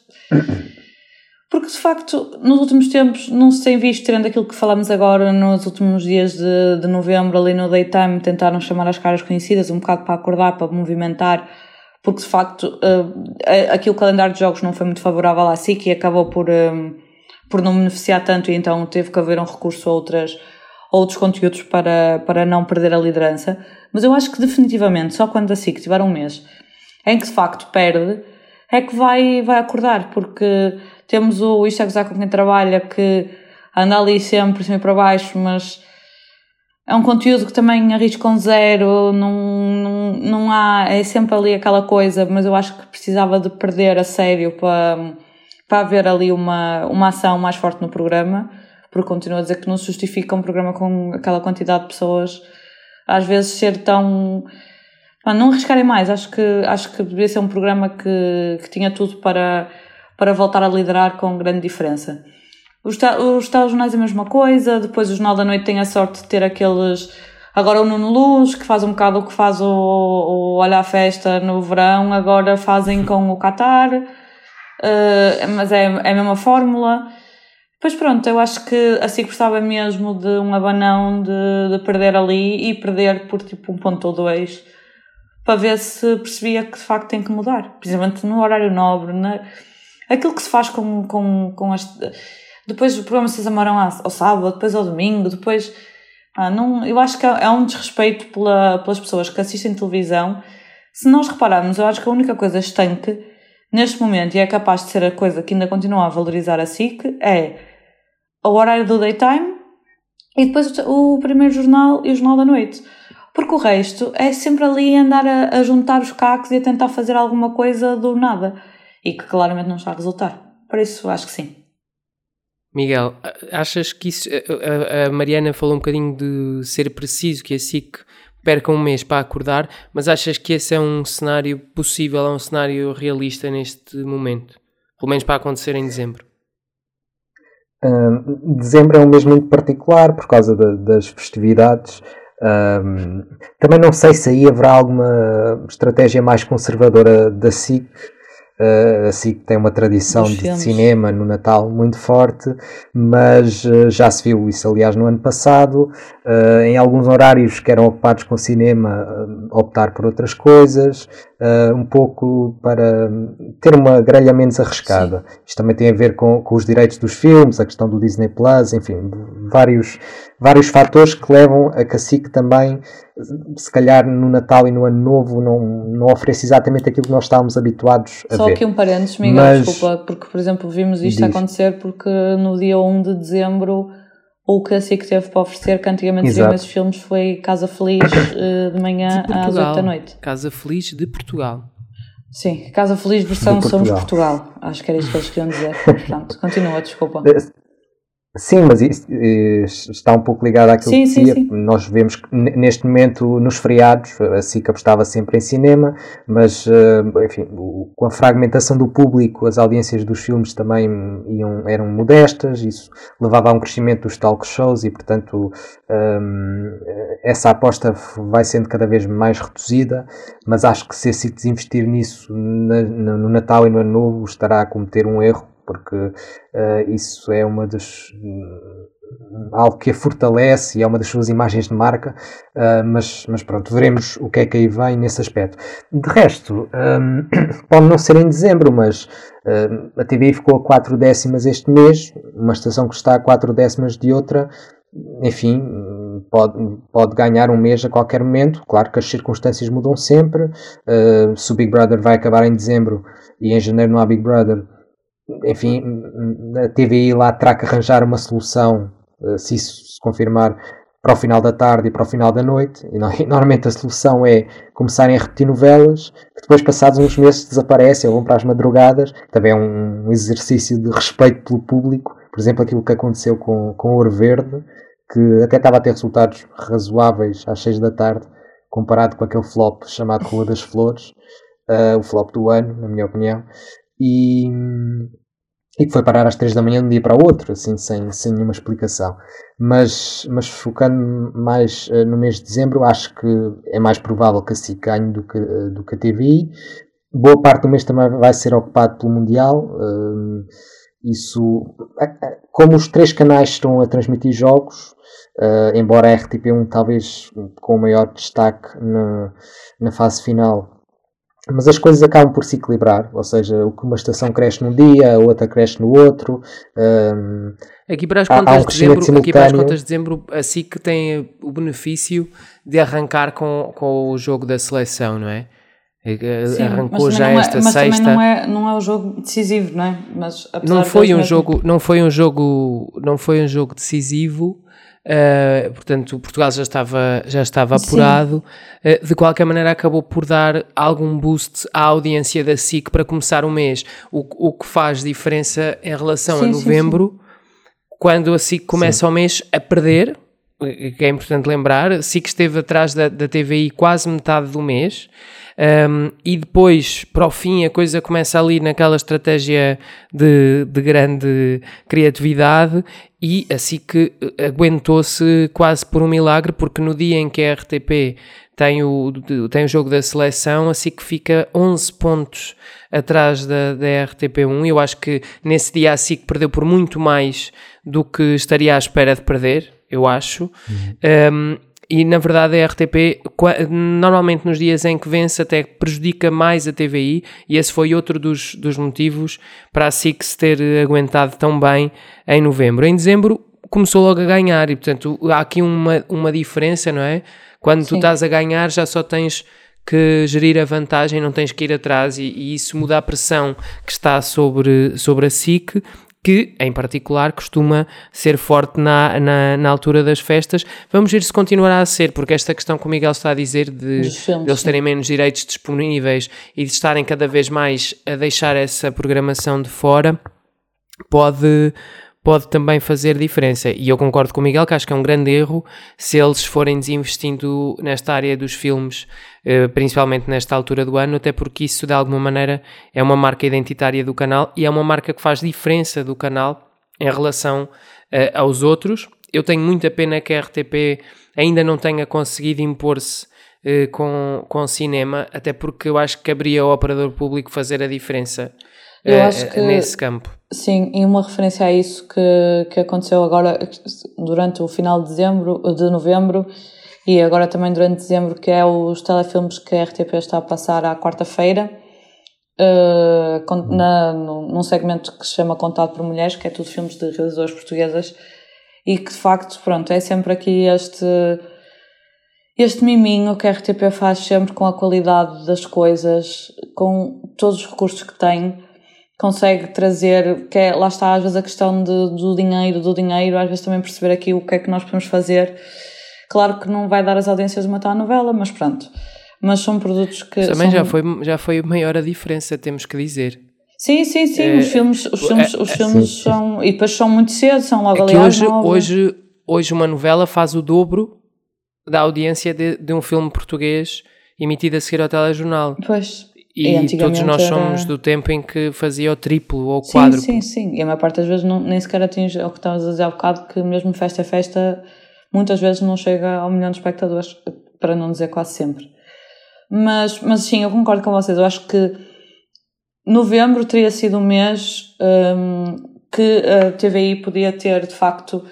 porque de facto, nos últimos tempos, não se tem visto, tirando aquilo que falamos agora nos últimos dias de, de novembro, ali no daytime, tentaram chamar as caras conhecidas um bocado para acordar, para movimentar, porque de facto uh, aqui o calendário de jogos não foi muito favorável à SIC e acabou por, um, por não beneficiar tanto, e então teve que haver um recurso a outras, outros conteúdos para, para não perder a liderança. Mas eu acho que definitivamente, só quando a SIC tiver um mês em que de facto perde, é que vai, vai acordar, porque temos o Isto é com quem trabalha, que anda ali sempre cima para baixo, mas é um conteúdo que também arrisca um zero, não, não, não há, é sempre ali aquela coisa, mas eu acho que precisava de perder a sério para, para haver ali uma, uma ação mais forte no programa, porque continuo a dizer que não se justifica um programa com aquela quantidade de pessoas, às vezes ser tão. não arriscarem mais, acho que, acho que devia ser um programa que, que tinha tudo para para voltar a liderar com grande diferença. Os, os telejornais é a mesma coisa, depois o Jornal da Noite tem a sorte de ter aqueles. Agora o Nuno Luz, que faz um bocado o que faz o, o Olha a Festa no verão, agora fazem com o Qatar, uh, mas é, é a mesma fórmula. Pois pronto, eu acho que a SIC gostava mesmo de um abanão de, de perder ali e perder por tipo um ponto ou dois para ver se percebia que de facto tem que mudar, principalmente no horário nobre, né? aquilo que se faz com, com, com as. Depois o programa se amarão ao sábado, depois ao domingo, depois. Ah, não, eu acho que é um desrespeito pela, pelas pessoas que assistem televisão. Se nós repararmos, eu acho que a única coisa estanque neste momento, e é capaz de ser a coisa que ainda continua a valorizar a SIC, é o horário do daytime e depois o, o primeiro jornal e o jornal da noite. Porque o resto é sempre ali andar a, a juntar os cacos e a tentar fazer alguma coisa do nada e que claramente não está a resultar. Por isso, acho que sim. Miguel, achas que isso. A, a Mariana falou um bocadinho de ser preciso que a SIC perca um mês para acordar, mas achas que esse é um cenário possível, é um cenário realista neste momento? Pelo menos para acontecer em dezembro? Um, dezembro é um mês muito particular por causa de, das festividades. Um, também não sei se aí haverá alguma estratégia mais conservadora da SIC Uh, a SIC tem uma tradição de filmes. cinema no Natal muito forte, mas uh, já se viu isso, aliás, no ano passado, uh, em alguns horários que eram ocupados com cinema, optar por outras coisas. Uh, um pouco para ter uma grelha menos arriscada. Sim. Isto também tem a ver com, com os direitos dos filmes, a questão do Disney Plus, enfim, vários, vários fatores que levam a que a SIC também, se calhar no Natal e no Ano Novo, não, não ofereça exatamente aquilo que nós estávamos habituados a Só ver. Só aqui um parênteses, Miguel, Mas, desculpa, porque, por exemplo, vimos isto diz. acontecer porque no dia 1 de dezembro o que a SIC teve para oferecer, que antigamente seriam esses filmes, foi Casa Feliz eh, de manhã de às 8 da noite. Casa Feliz de Portugal. Sim, Casa Feliz versão Somos Portugal. Acho que era isso que eles queriam dizer. Pronto, continua, desculpa. Sim, mas isso, isso, está um pouco ligado àquilo sim, que dizia. Sim, sim. Nós vemos que neste momento nos feriados a SIC apostava sempre em cinema, mas eh, enfim, com a fragmentação do público, as audiências dos filmes também iam, eram modestas, isso levava a um crescimento dos talk shows e, portanto, um, essa aposta vai sendo cada vez mais reduzida. Mas acho que se a SIC desinvestir nisso no Natal e no Ano Novo estará a cometer um erro porque uh, isso é uma das algo que a fortalece e é uma das suas imagens de marca, uh, mas, mas pronto, veremos o que é que aí vem nesse aspecto. De resto, um, pode não ser em dezembro, mas uh, a TVI ficou a 4 décimas este mês, uma estação que está a 4 décimas de outra, enfim, pode, pode ganhar um mês a qualquer momento. Claro que as circunstâncias mudam sempre. Uh, se o Big Brother vai acabar em dezembro e em janeiro não há Big Brother, enfim, a TVI lá terá que arranjar uma solução, eh, se isso se confirmar, para o final da tarde e para o final da noite. E normalmente a solução é começarem a repetir novelas, que depois, passados uns meses, desaparecem ou vão para as madrugadas. Também é um exercício de respeito pelo público. Por exemplo, aquilo que aconteceu com, com Ouro Verde, que até estava a ter resultados razoáveis às 6 da tarde, comparado com aquele flop chamado Rua das Flores, uh, o flop do ano, na minha opinião e, e que foi parar às 3 da manhã de um dia para o outro, assim, sem, sem nenhuma explicação. Mas, mas focando mais uh, no mês de dezembro, acho que é mais provável que a SIC ganhe do que, uh, do que a TVI. Boa parte do mês também vai ser ocupado pelo Mundial. Uh, isso, como os três canais estão a transmitir jogos, embora a RTP1 talvez com o maior destaque na, na fase final mas as coisas acabam por se equilibrar, ou seja, o que uma estação cresce num dia, a outra cresce no outro. Um, aqui, para as contas um de dezembro, aqui para as contas de dezembro, a SIC tem o benefício de arrancar com, com o jogo da seleção, não é? Sim, arrancou já é, esta mas sexta. Também não é, não é o jogo decisivo, não é? Mas não foi um mesmo... jogo, não foi um jogo, não foi um jogo decisivo Uh, portanto, Portugal já estava, já estava apurado. Uh, de qualquer maneira, acabou por dar algum boost à audiência da SIC para começar o mês, o, o que faz diferença em relação sim, a novembro, sim, sim. quando a SIC começa o mês a perder. Que é importante lembrar, SIC esteve atrás da, da TVI quase metade do mês. Um, e depois, para o fim, a coisa começa ali naquela estratégia de, de grande criatividade e assim que eh, aguentou-se quase por um milagre, porque no dia em que a RTP tem o, tem o jogo da seleção, assim que fica 11 pontos atrás da, da RTP1. Eu acho que nesse dia a SIC perdeu por muito mais do que estaria à espera de perder, eu acho. Uhum. Um, e na verdade a RTP, normalmente nos dias em que vence, até prejudica mais a TVI, e esse foi outro dos, dos motivos para a SIC se ter aguentado tão bem em novembro. Em dezembro começou logo a ganhar, e portanto há aqui uma, uma diferença, não é? Quando Sim. tu estás a ganhar, já só tens que gerir a vantagem, não tens que ir atrás, e, e isso muda a pressão que está sobre, sobre a SIC que, em particular, costuma ser forte na, na, na, altura das festas. Vamos ver se continuará a ser, porque esta questão que o Miguel está a dizer de, filmes, de eles terem menos direitos disponíveis e de estarem cada vez mais a deixar essa programação de fora pode, pode também fazer diferença. E eu concordo com o Miguel que acho que é um grande erro se eles forem desinvestindo nesta área dos filmes, eh, principalmente nesta altura do ano, até porque isso de alguma maneira é uma marca identitária do canal e é uma marca que faz diferença do canal em relação eh, aos outros. Eu tenho muita pena que a RTP ainda não tenha conseguido impor-se eh, com, com cinema, até porque eu acho que caberia ao operador público fazer a diferença eu uh, acho que, nesse campo. Sim, e uma referência a isso que, que aconteceu agora durante o final de dezembro, de novembro, e agora também durante dezembro, que é os telefilmes que a RTP está a passar à quarta-feira, uh, na, num segmento que se chama Contado por Mulheres, que é tudo filmes de realizadoras portuguesas, e que de facto, pronto, é sempre aqui este este miminho que a RTP faz sempre com a qualidade das coisas, com todos os recursos que tem, consegue trazer, que é, lá está às vezes a questão de, do dinheiro, do dinheiro, às vezes também perceber aqui o que é que nós podemos fazer. Claro que não vai dar as audiências de uma tal novela, mas pronto. Mas são produtos que. Também são... já, foi, já foi maior a diferença, temos que dizer. Sim, sim, sim. É, os filmes, os filmes, é, os filmes sim, são. E depois são muito cedo, são logo é ali hoje, hoje, hoje uma novela faz o dobro da audiência de, de um filme português emitido a seguir ao telejornal. Pois. E, e todos nós somos era... do tempo em que fazia o triplo ou o quadro. Sim, sim, sim. E a maior parte das vezes não, nem sequer atinge é o que estavas a dizer há bocado, que mesmo festa a festa, muitas vezes não chega ao milhão de espectadores, para não dizer quase sempre. Mas, mas sim, eu concordo com vocês. Eu acho que novembro teria sido um mês um, que a TVI podia ter, de facto,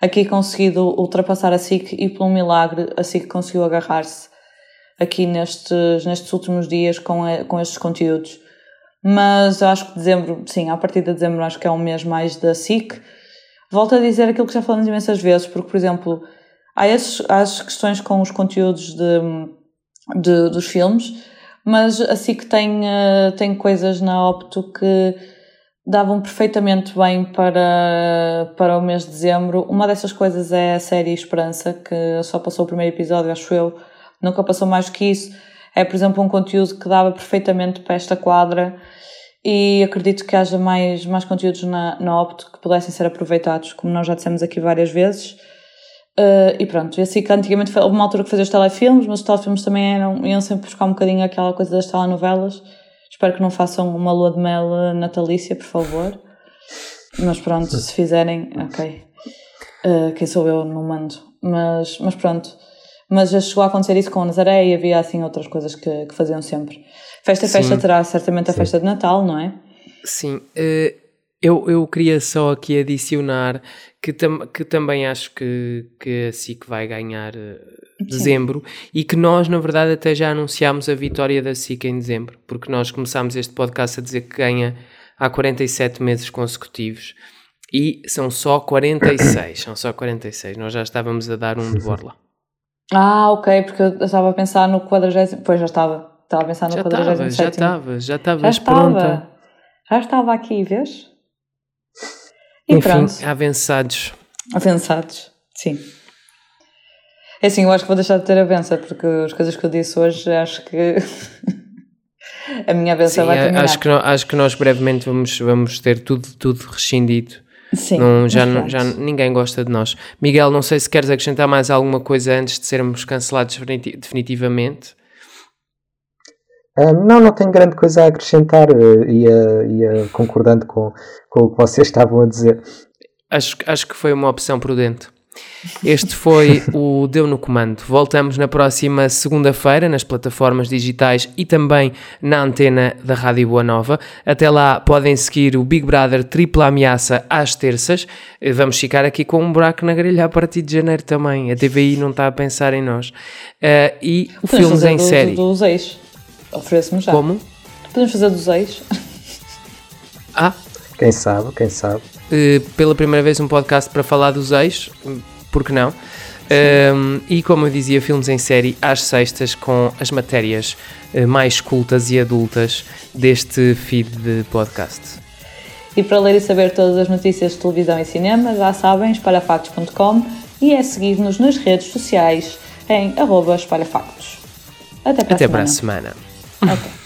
aqui conseguido ultrapassar a SIC e, por um milagre, a SIC conseguiu agarrar-se aqui nestes, nestes últimos dias com, a, com estes conteúdos. Mas eu acho que dezembro, sim, a partir de dezembro acho que é um mês mais da SIC. Volto a dizer aquilo que já falamos imensas vezes, porque, por exemplo, há, esses, há as questões com os conteúdos de, de, dos filmes, mas a SIC tem, eh, tem coisas na Opto que davam perfeitamente bem para, para o mês de dezembro. Uma dessas coisas é a série Esperança, que só passou o primeiro episódio, acho eu, nunca passou mais do que isso. É, por exemplo, um conteúdo que dava perfeitamente para esta quadra e acredito que haja mais, mais conteúdos na, na Opto que pudessem ser aproveitados, como nós já dissemos aqui várias vezes. Uh, e pronto, e assim que antigamente foi, uma altura que fazia os telefilmes, mas os telefilmes também eram, iam sempre buscar um bocadinho aquela coisa das telenovelas Espero que não façam uma lua de mel natalícia, por favor. Mas pronto, se fizerem, ok. Uh, quem sou eu, não mando. Mas, mas pronto. Mas já chegou a acontecer isso com a Nazaré e havia assim outras coisas que, que faziam sempre. Festa, festa Sim. terá certamente a Sim. festa de Natal, não é? Sim. Uh, eu, eu queria só aqui adicionar que, tam, que também acho que, que a SIC vai ganhar dezembro e que nós, na verdade, até já anunciámos a vitória da SIC em dezembro, porque nós começámos este podcast a dizer que ganha há 47 meses consecutivos e são só 46, são só 46, nós já estávamos a dar um de borla. Ah, ok, porque eu estava a pensar no 40, pois já estava, estava a pensar no 47. Já estava, já estavas pronta. Já estava aqui, vês? E Enfim, pronto. avançados. Avançados, sim. É assim, eu acho que vou deixar de ter a benção, porque as coisas que eu disse hoje, acho que a minha benção vai terminar. Acho que, acho que nós brevemente vamos, vamos ter tudo, tudo rescindido. Sim, não, já, já ninguém gosta de nós. Miguel, não sei se queres acrescentar mais alguma coisa antes de sermos cancelados definitivamente. Uh, não, não tenho grande coisa a acrescentar. Uh, ia, ia concordando com, com o que vocês estavam a dizer. Acho, acho que foi uma opção prudente. Este foi o Deu no Comando. Voltamos na próxima segunda-feira nas plataformas digitais e também na antena da Rádio Boa Nova. Até lá podem seguir o Big Brother Tripla Ameaça às terças. Vamos ficar aqui com um buraco na grelha a partir de janeiro também. A TVI não está a pensar em nós. Uh, e o Filmes em do, Série. dos ex. Ofereço-me já. Como? Podemos fazer dos ex. Ah, quem sabe, quem sabe. Uh, pela primeira vez um podcast para falar dos ex, porque não? Um, e como eu dizia, filmes em série às sextas com as matérias uh, mais cultas e adultas deste feed de podcast. E para ler e saber todas as notícias de televisão e cinema, já sabem, espalhafactos.com e é seguir-nos nas redes sociais em arroba espalhafactos. Até para Até a semana. Para a semana. Okay.